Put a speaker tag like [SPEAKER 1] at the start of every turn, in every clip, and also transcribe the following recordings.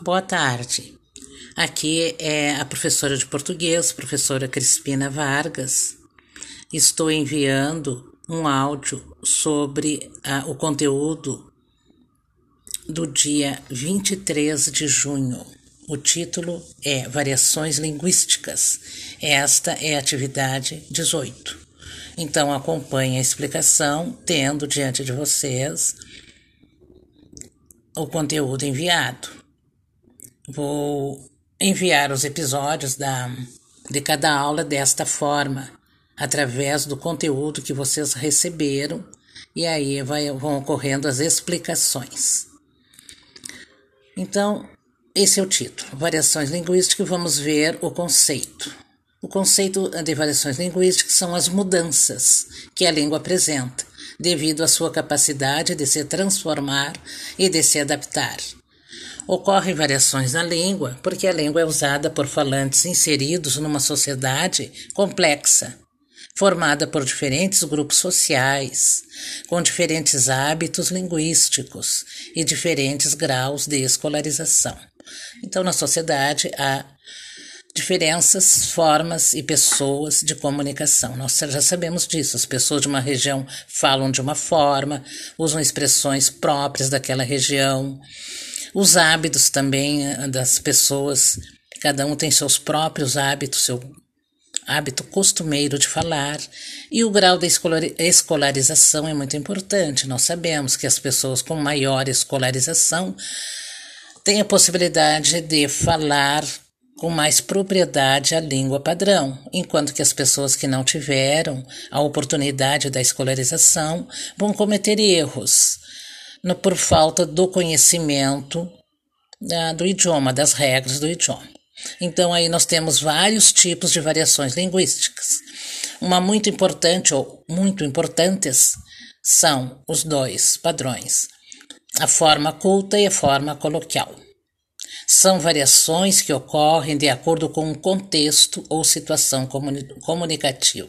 [SPEAKER 1] Boa tarde. Aqui é a professora de português, professora Crispina Vargas. Estou enviando um áudio sobre ah, o conteúdo do dia 23 de junho. O título é Variações Linguísticas. Esta é a atividade 18. Então acompanhe a explicação, tendo diante de vocês o conteúdo enviado. Vou enviar os episódios da, de cada aula desta forma, através do conteúdo que vocês receberam, e aí vai, vão ocorrendo as explicações. Então, esse é o título: Variações Linguísticas, vamos ver o conceito. O conceito de variações linguísticas são as mudanças que a língua apresenta, devido à sua capacidade de se transformar e de se adaptar. Ocorrem variações na língua porque a língua é usada por falantes inseridos numa sociedade complexa, formada por diferentes grupos sociais, com diferentes hábitos linguísticos e diferentes graus de escolarização. Então, na sociedade há diferenças, formas e pessoas de comunicação. Nós já sabemos disso. As pessoas de uma região falam de uma forma, usam expressões próprias daquela região os hábitos também eh, das pessoas, cada um tem seus próprios hábitos, seu hábito costumeiro de falar, e o grau da escolarização é muito importante. Nós sabemos que as pessoas com maior escolarização têm a possibilidade de falar com mais propriedade a língua padrão, enquanto que as pessoas que não tiveram a oportunidade da escolarização vão cometer erros no, por falta do conhecimento uh, do idioma, das regras do idioma. Então, aí nós temos vários tipos de variações linguísticas. Uma muito importante ou muito importantes são os dois padrões, a forma culta e a forma coloquial. São variações que ocorrem de acordo com um contexto ou situação comunicativa.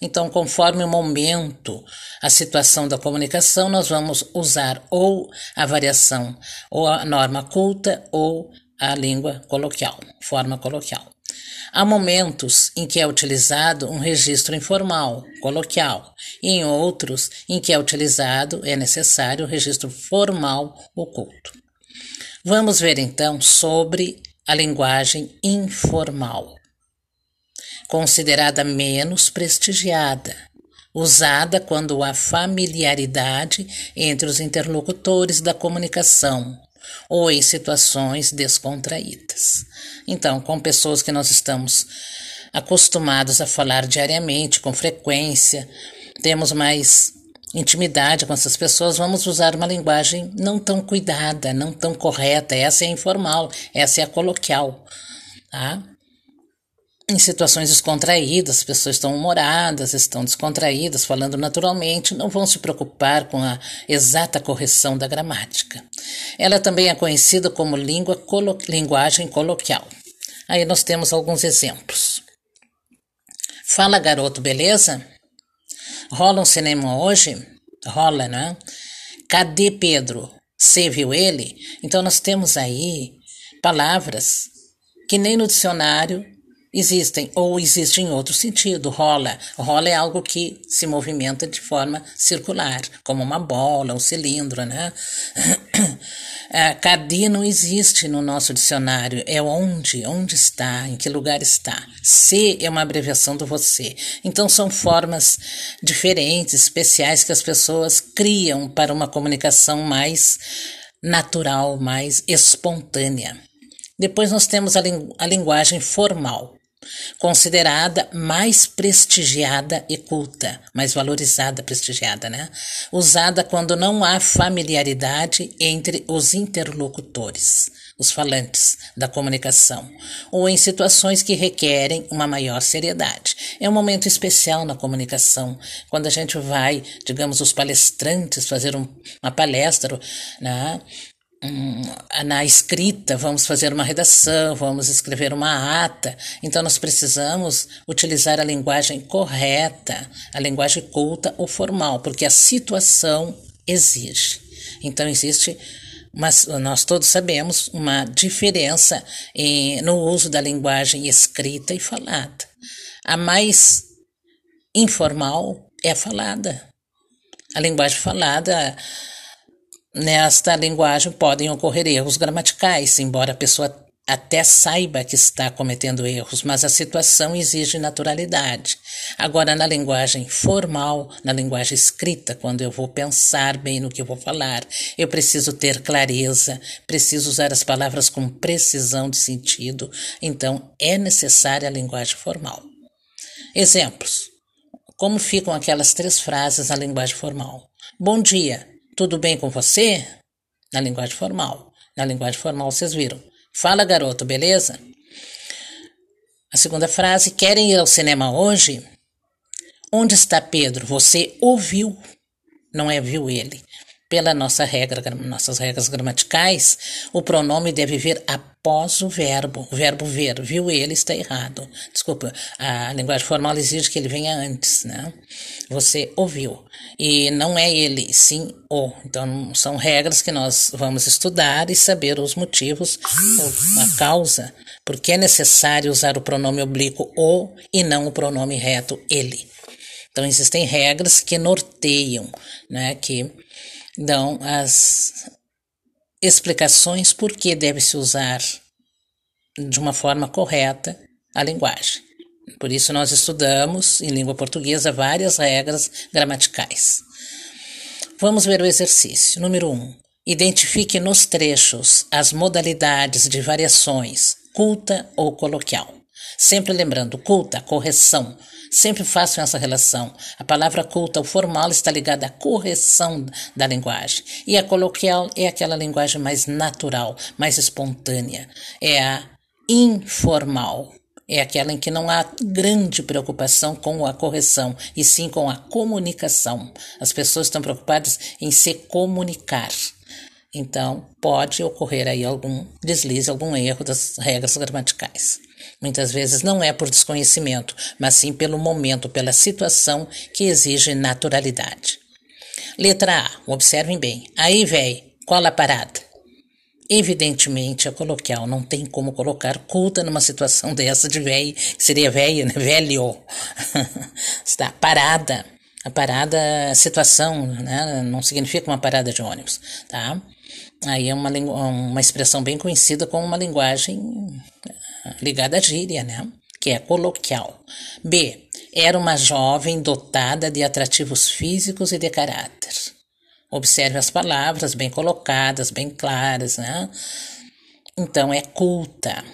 [SPEAKER 1] Então, conforme o momento, a situação da comunicação, nós vamos usar ou a variação, ou a norma culta, ou a língua coloquial, forma coloquial. Há momentos em que é utilizado um registro informal, coloquial, e em outros em que é utilizado, é necessário o registro formal oculto. Vamos ver então sobre a linguagem informal considerada menos prestigiada, usada quando há familiaridade entre os interlocutores da comunicação ou em situações descontraídas. Então, com pessoas que nós estamos acostumados a falar diariamente, com frequência, temos mais intimidade com essas pessoas, vamos usar uma linguagem não tão cuidada, não tão correta. Essa é informal, essa é a coloquial. Tá? em situações descontraídas, as pessoas estão humoradas, estão descontraídas, falando naturalmente, não vão se preocupar com a exata correção da gramática. Ela também é conhecida como língua colo linguagem coloquial. Aí nós temos alguns exemplos. Fala, garoto, beleza? Rola um cinema hoje? Rola, né? Cadê Pedro? Você viu ele? Então nós temos aí palavras que nem no dicionário existem ou existe em outro sentido. Rola. Rola é algo que se movimenta de forma circular, como uma bola, um cilindro, né? É, não existe no nosso dicionário. É onde, onde está, em que lugar está. Se é uma abreviação do você. Então são formas diferentes, especiais que as pessoas criam para uma comunicação mais natural, mais espontânea. Depois nós temos a, a linguagem formal considerada mais prestigiada e culta, mais valorizada, prestigiada, né? Usada quando não há familiaridade entre os interlocutores, os falantes da comunicação, ou em situações que requerem uma maior seriedade. É um momento especial na comunicação, quando a gente vai, digamos, os palestrantes fazer um, uma palestra, né? Na escrita, vamos fazer uma redação, vamos escrever uma ata. Então, nós precisamos utilizar a linguagem correta, a linguagem culta ou formal, porque a situação exige. Então, existe mas nós todos sabemos uma diferença em, no uso da linguagem escrita e falada. A mais informal é a falada. A linguagem falada, nesta linguagem podem ocorrer erros gramaticais, embora a pessoa até saiba que está cometendo erros, mas a situação exige naturalidade. Agora, na linguagem formal, na linguagem escrita, quando eu vou pensar bem no que eu vou falar, eu preciso ter clareza, preciso usar as palavras com precisão de sentido, então é necessária a linguagem formal. Exemplos. Como ficam aquelas três frases na linguagem formal? Bom dia, tudo bem com você? Na linguagem formal. Na linguagem formal, vocês viram. Fala, garoto, beleza? A segunda frase: Querem ir ao cinema hoje? Onde está Pedro? Você ouviu, não é viu ele. Pela nossa regra, nossas regras gramaticais, o pronome deve vir após o verbo. O verbo ver, viu ele, está errado. Desculpa, a linguagem formal exige que ele venha antes, né? Você ouviu. E não é ele, sim o. Então, são regras que nós vamos estudar e saber os motivos, a causa, porque é necessário usar o pronome oblíquo o e não o pronome reto ele. Então, existem regras que norteiam, né? Que dão as explicações por que deve-se usar de uma forma correta a linguagem. Por isso, nós estudamos em língua portuguesa várias regras gramaticais. Vamos ver o exercício. Número 1. Um, identifique nos trechos as modalidades de variações, culta ou coloquial. Sempre lembrando, culta, correção, Sempre façam essa relação. A palavra culta, o formal, está ligada à correção da linguagem. E a coloquial é aquela linguagem mais natural, mais espontânea. É a informal. É aquela em que não há grande preocupação com a correção, e sim com a comunicação. As pessoas estão preocupadas em se comunicar. Então, pode ocorrer aí algum deslize, algum erro das regras gramaticais. Muitas vezes não é por desconhecimento, mas sim pelo momento, pela situação que exige naturalidade. Letra A, observem bem. Aí, véi, qual a parada? Evidentemente, a coloquial não tem como colocar culta numa situação dessa de véi, seria velho, né? Velho. Está parada. A parada, a situação, né? Não significa uma parada de ônibus, tá? Aí é uma, uma expressão bem conhecida como uma linguagem ligada à gíria, né? Que é coloquial. B. Era uma jovem dotada de atrativos físicos e de caráter. Observe as palavras bem colocadas, bem claras, né? Então, é culta,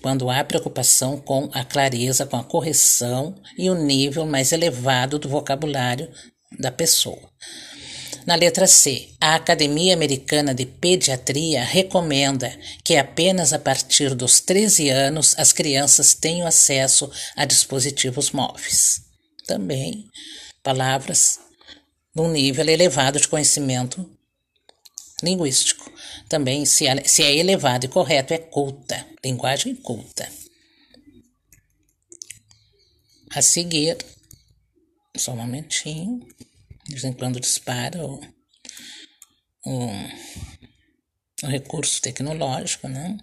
[SPEAKER 1] quando há preocupação com a clareza, com a correção e o nível mais elevado do vocabulário da pessoa. Na letra C, a Academia Americana de Pediatria recomenda que apenas a partir dos 13 anos as crianças tenham acesso a dispositivos móveis. Também palavras num nível elevado de conhecimento linguístico. Também, se é, é elevado e correto, é culta, linguagem culta. A seguir, só um momentinho. De vez quando dispara o, o, o recurso tecnológico, né?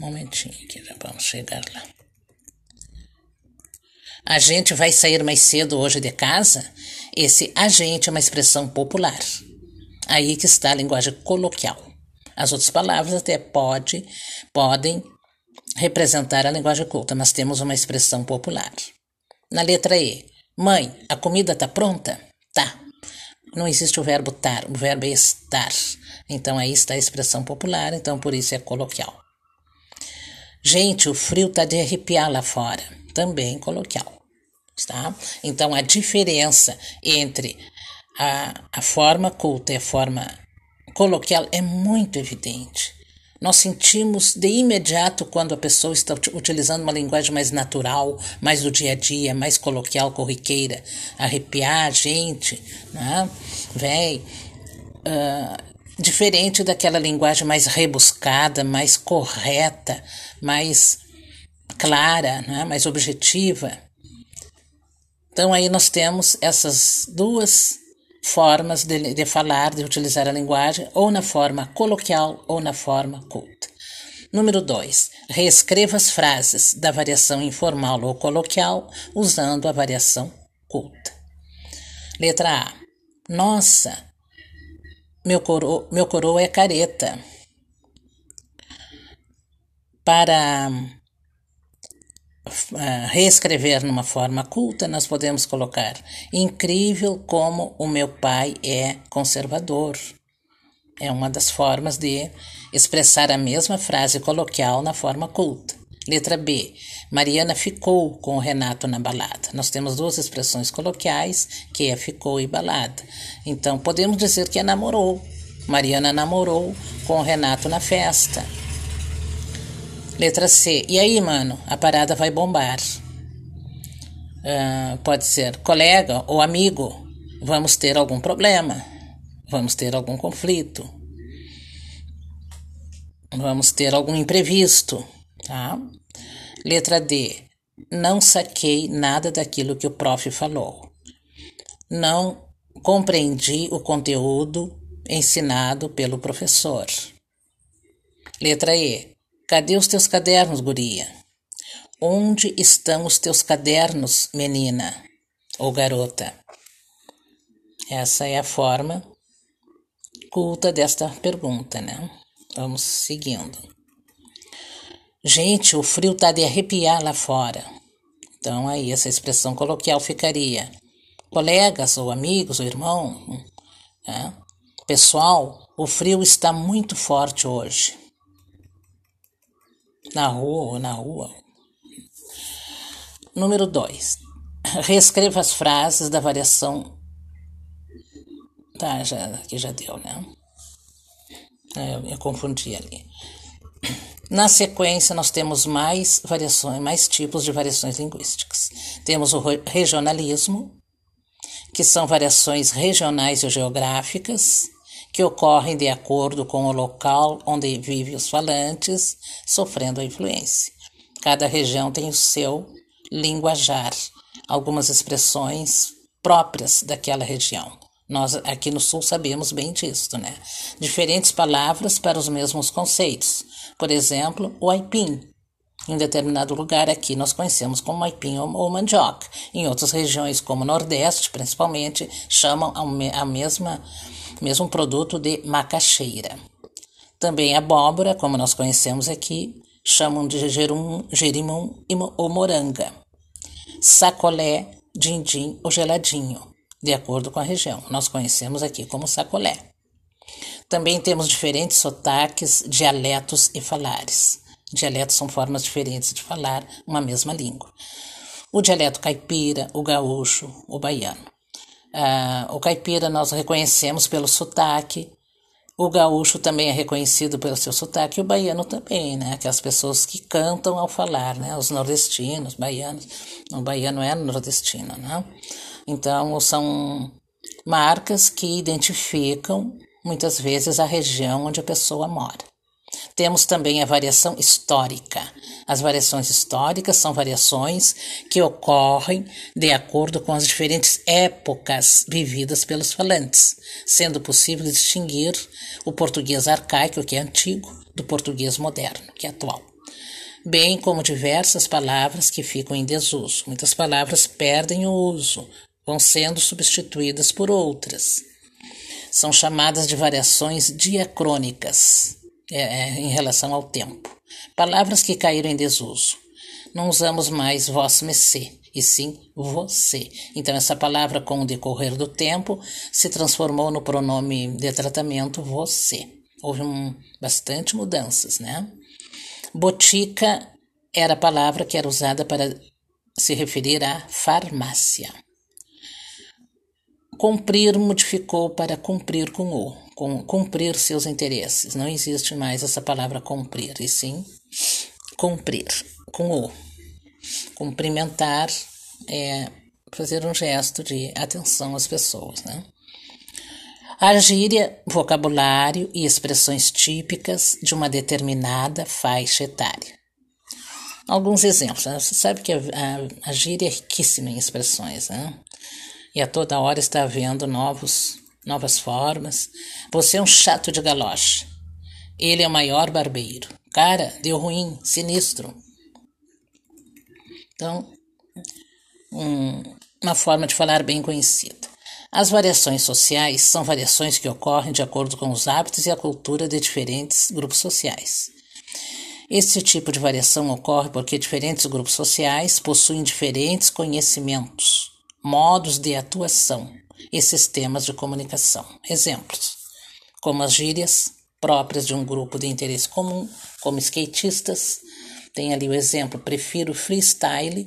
[SPEAKER 1] Um momentinho que já vamos chegar lá. A gente vai sair mais cedo hoje de casa? Esse a gente é uma expressão popular. Aí que está a linguagem coloquial. As outras palavras até pode, podem representar a linguagem culta, mas temos uma expressão popular. Na letra E, Mãe, a comida tá pronta? Tá. Não existe o verbo tar, o verbo é estar. Então aí está a expressão popular, então por isso é coloquial. Gente, o frio tá de arrepiar lá fora. Também coloquial. Tá? Então a diferença entre a, a forma culta e a forma coloquial é muito evidente. Nós sentimos de imediato quando a pessoa está utilizando uma linguagem mais natural, mais do dia a dia, mais coloquial, corriqueira, arrepiar a gente, né? Véi, uh, diferente daquela linguagem mais rebuscada, mais correta, mais clara, né? mais objetiva. Então aí nós temos essas duas formas de, de falar, de utilizar a linguagem, ou na forma coloquial ou na forma culta. Número 2. Reescreva as frases da variação informal ou coloquial usando a variação culta. Letra A. Nossa, meu coroa, meu coroa é careta. Para reescrever numa forma culta, nós podemos colocar: incrível como o meu pai é conservador. É uma das formas de expressar a mesma frase coloquial na forma culta. Letra B. Mariana ficou com o Renato na balada. Nós temos duas expressões coloquiais, que é ficou e balada. Então, podemos dizer que é namorou. Mariana namorou com o Renato na festa. Letra C. E aí, mano, a parada vai bombar. Uh, pode ser colega ou amigo. Vamos ter algum problema. Vamos ter algum conflito. Vamos ter algum imprevisto, tá? Letra D. Não saquei nada daquilo que o prof falou. Não compreendi o conteúdo ensinado pelo professor. Letra E. Cadê os teus cadernos, guria? Onde estão os teus cadernos, menina ou garota? Essa é a forma culta desta pergunta, né? Vamos seguindo. Gente, o frio tá de arrepiar lá fora. Então aí essa expressão coloquial ficaria: colegas ou amigos ou irmão, né? pessoal, o frio está muito forte hoje na rua ou na rua. Número 2. Reescreva as frases da variação. Tá, já, aqui já deu, né? É, eu, eu confundi ali. Na sequência, nós temos mais variações, mais tipos de variações linguísticas. Temos o regionalismo, que são variações regionais e geográficas que ocorrem de acordo com o local onde vivem os falantes, sofrendo a influência. Cada região tem o seu linguajar, algumas expressões próprias daquela região. Nós aqui no Sul sabemos bem disso, né? Diferentes palavras para os mesmos conceitos. Por exemplo, o aipim. Em determinado lugar aqui nós conhecemos como aipim ou mandioca. Em outras regiões, como o Nordeste, principalmente, chamam a mesma mesmo produto de macaxeira. Também abóbora, como nós conhecemos aqui, chamam de gerum, gerimum ou moranga. Sacolé, dindim ou geladinho, de acordo com a região. Nós conhecemos aqui como sacolé. Também temos diferentes sotaques, dialetos e falares. Dialetos são formas diferentes de falar uma mesma língua. O dialeto caipira, o gaúcho, o baiano. Ah, o caipira nós reconhecemos pelo sotaque, o gaúcho também é reconhecido pelo seu sotaque, e o baiano também, né? Aquelas pessoas que cantam ao falar, né? Os nordestinos, baianos. O baiano é nordestino, né? Então, são marcas que identificam muitas vezes a região onde a pessoa mora. Temos também a variação histórica. As variações históricas são variações que ocorrem de acordo com as diferentes épocas vividas pelos falantes, sendo possível distinguir o português arcaico, que é antigo, do português moderno, que é atual. Bem como diversas palavras que ficam em desuso. Muitas palavras perdem o uso, vão sendo substituídas por outras. São chamadas de variações diacrônicas é, é, em relação ao tempo. Palavras que caíram em desuso. Não usamos mais vós mecê, e sim você. Então, essa palavra, com o decorrer do tempo, se transformou no pronome de tratamento você. Houve um, bastante mudanças, né? Botica era a palavra que era usada para se referir à farmácia. Cumprir modificou para cumprir com o, com, cumprir seus interesses. Não existe mais essa palavra cumprir, e sim cumprir, com o. Cumprimentar é fazer um gesto de atenção às pessoas, né? A gíria, vocabulário e expressões típicas de uma determinada faixa etária. Alguns exemplos. Né? Você sabe que a, a, a gíria é riquíssima em expressões, né? e a toda hora está havendo novos, novas formas. Você é um chato de galocha. Ele é o maior barbeiro. Cara, deu ruim, sinistro. Então, um, uma forma de falar bem conhecida. As variações sociais são variações que ocorrem de acordo com os hábitos e a cultura de diferentes grupos sociais. Esse tipo de variação ocorre porque diferentes grupos sociais possuem diferentes conhecimentos, modos de atuação e sistemas de comunicação. Exemplos: como as gírias próprias de um grupo de interesse comum, como skatistas. Tem ali o exemplo: prefiro freestyle,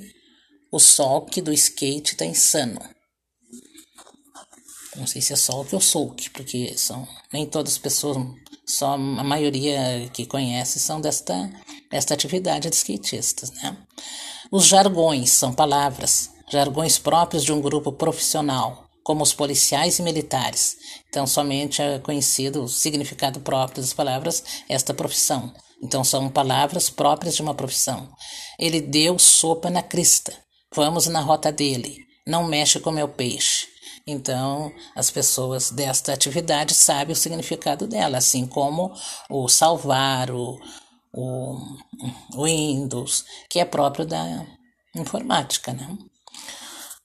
[SPEAKER 1] o soque do skate está insano. Não sei se é soque ou souk, porque são nem todas as pessoas, só a maioria que conhece são desta, desta atividade de skatistas, né? Os jargões são palavras, jargões próprios de um grupo profissional, como os policiais e militares. Então, somente é conhecido o significado próprio das palavras, esta profissão. Então, são palavras próprias de uma profissão. Ele deu sopa na crista. Vamos na rota dele. Não mexe com meu peixe. Então, as pessoas desta atividade sabem o significado dela, assim como o salvar, o, o, Windows, que é próprio da informática, né?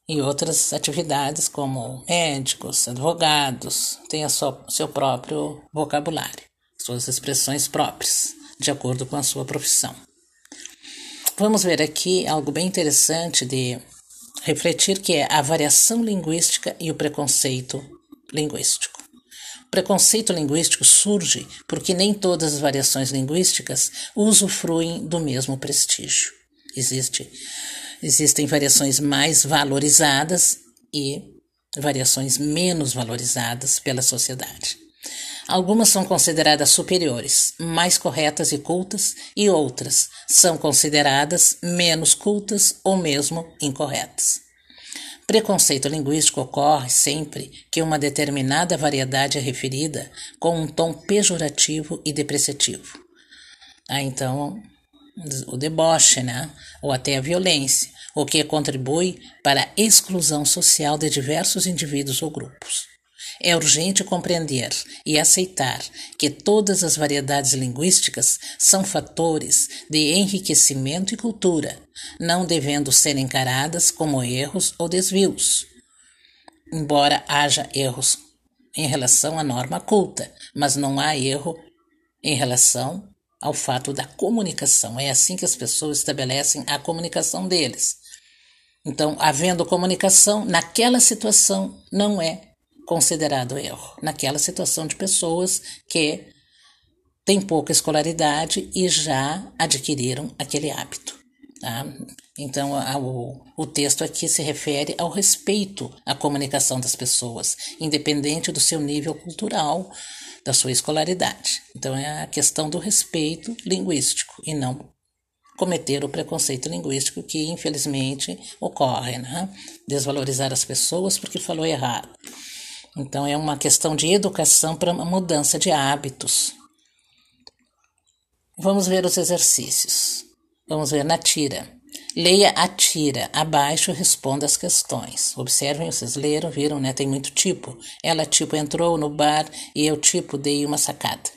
[SPEAKER 1] E outras atividades, como médicos, advogados, têm sua, seu próprio vocabulário, suas expressões próprias, de acordo com a sua profissão. Vamos ver aqui algo bem interessante de refletir que é a variação linguística e o preconceito linguístico. O preconceito linguístico surge porque nem todas as variações linguísticas usufruem do mesmo prestígio. Existe, existem variações mais valorizadas e variações menos valorizadas pela sociedade. Algumas são consideradas superiores, mais corretas e cultas, e outras são consideradas menos cultas ou mesmo incorretas. Preconceito linguístico ocorre sempre que uma determinada variedade é referida com um tom pejorativo e depreciativo. Ah, então, o deboche, né? ou até a violência, o que contribui para a exclusão social de diversos indivíduos ou grupos. É urgente compreender e aceitar que todas as variedades linguísticas são fatores de enriquecimento e cultura, não devendo ser encaradas como erros ou desvios. Embora haja erros em relação à norma culta, mas não há erro em relação ao fato da comunicação. É assim que as pessoas estabelecem a comunicação deles. Então, havendo comunicação, naquela situação não é considerado erro naquela situação de pessoas que têm pouca escolaridade e já adquiriram aquele hábito. Tá? Então, o, o texto aqui se refere ao respeito à comunicação das pessoas, independente do seu nível cultural, da sua escolaridade. Então, é a questão do respeito linguístico e não cometer o preconceito linguístico que, infelizmente, ocorre, né? Desvalorizar as pessoas porque falou errado. Então, é uma questão de educação para uma mudança de hábitos. Vamos ver os exercícios. Vamos ver na tira. Leia a tira. Abaixo responda as questões. Observem, vocês leram, viram, né? Tem muito tipo. Ela, tipo, entrou no bar e eu, tipo, dei uma sacada.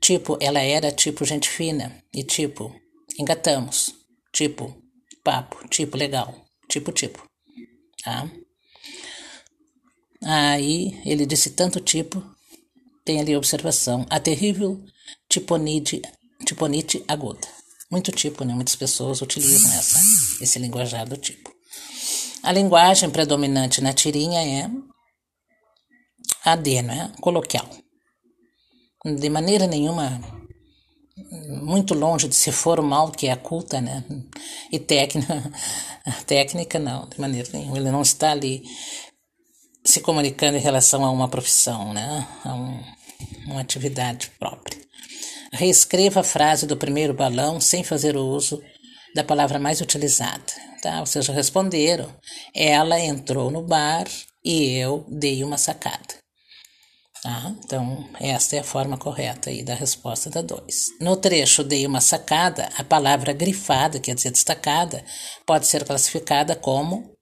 [SPEAKER 1] Tipo, ela era, tipo, gente fina. E, tipo, engatamos. Tipo, papo. Tipo, legal. Tipo, tipo. Tá? Aí ele disse tanto tipo, tem ali a observação, a terrível tiponite, tiponite aguda. Muito tipo, né? Muitas pessoas utilizam essa, esse linguajar do tipo. A linguagem predominante na tirinha é a D, né? Coloquial. De maneira nenhuma, muito longe de ser formal, que é a culta, né? E técnica, técnica não, de maneira nenhuma. Ele não está ali se comunicando em relação a uma profissão, né? a um, uma atividade própria. Reescreva a frase do primeiro balão sem fazer uso da palavra mais utilizada. Tá? Ou seja, responderam. Ela entrou no bar e eu dei uma sacada. Tá? Então, esta é a forma correta aí da resposta da 2. No trecho dei uma sacada, a palavra grifada, quer dizer destacada, pode ser classificada como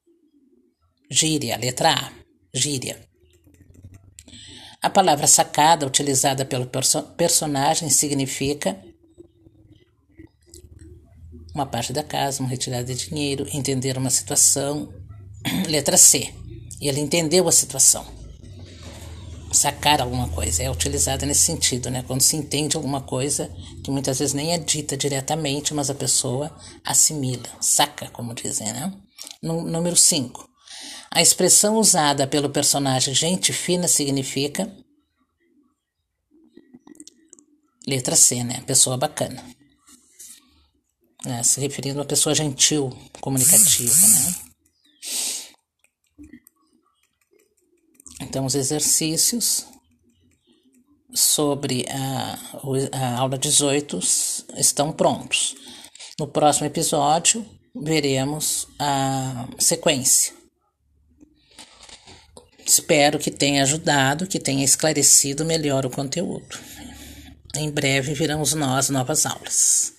[SPEAKER 1] Gíria, letra A. Gíria. A palavra sacada, utilizada pelo perso personagem, significa uma parte da casa, uma retirada de dinheiro, entender uma situação. Letra C. Ele entendeu a situação. Sacar alguma coisa é utilizada nesse sentido, né? Quando se entende alguma coisa que muitas vezes nem é dita diretamente, mas a pessoa assimila, saca, como dizem, né? Número 5. A expressão usada pelo personagem gente fina significa. Letra C, né? Pessoa bacana. É, se referindo a uma pessoa gentil, comunicativa, né? Então, os exercícios sobre a, a aula 18 estão prontos. No próximo episódio, veremos a sequência. Espero que tenha ajudado, que tenha esclarecido melhor o conteúdo. Em breve virão nós novas aulas.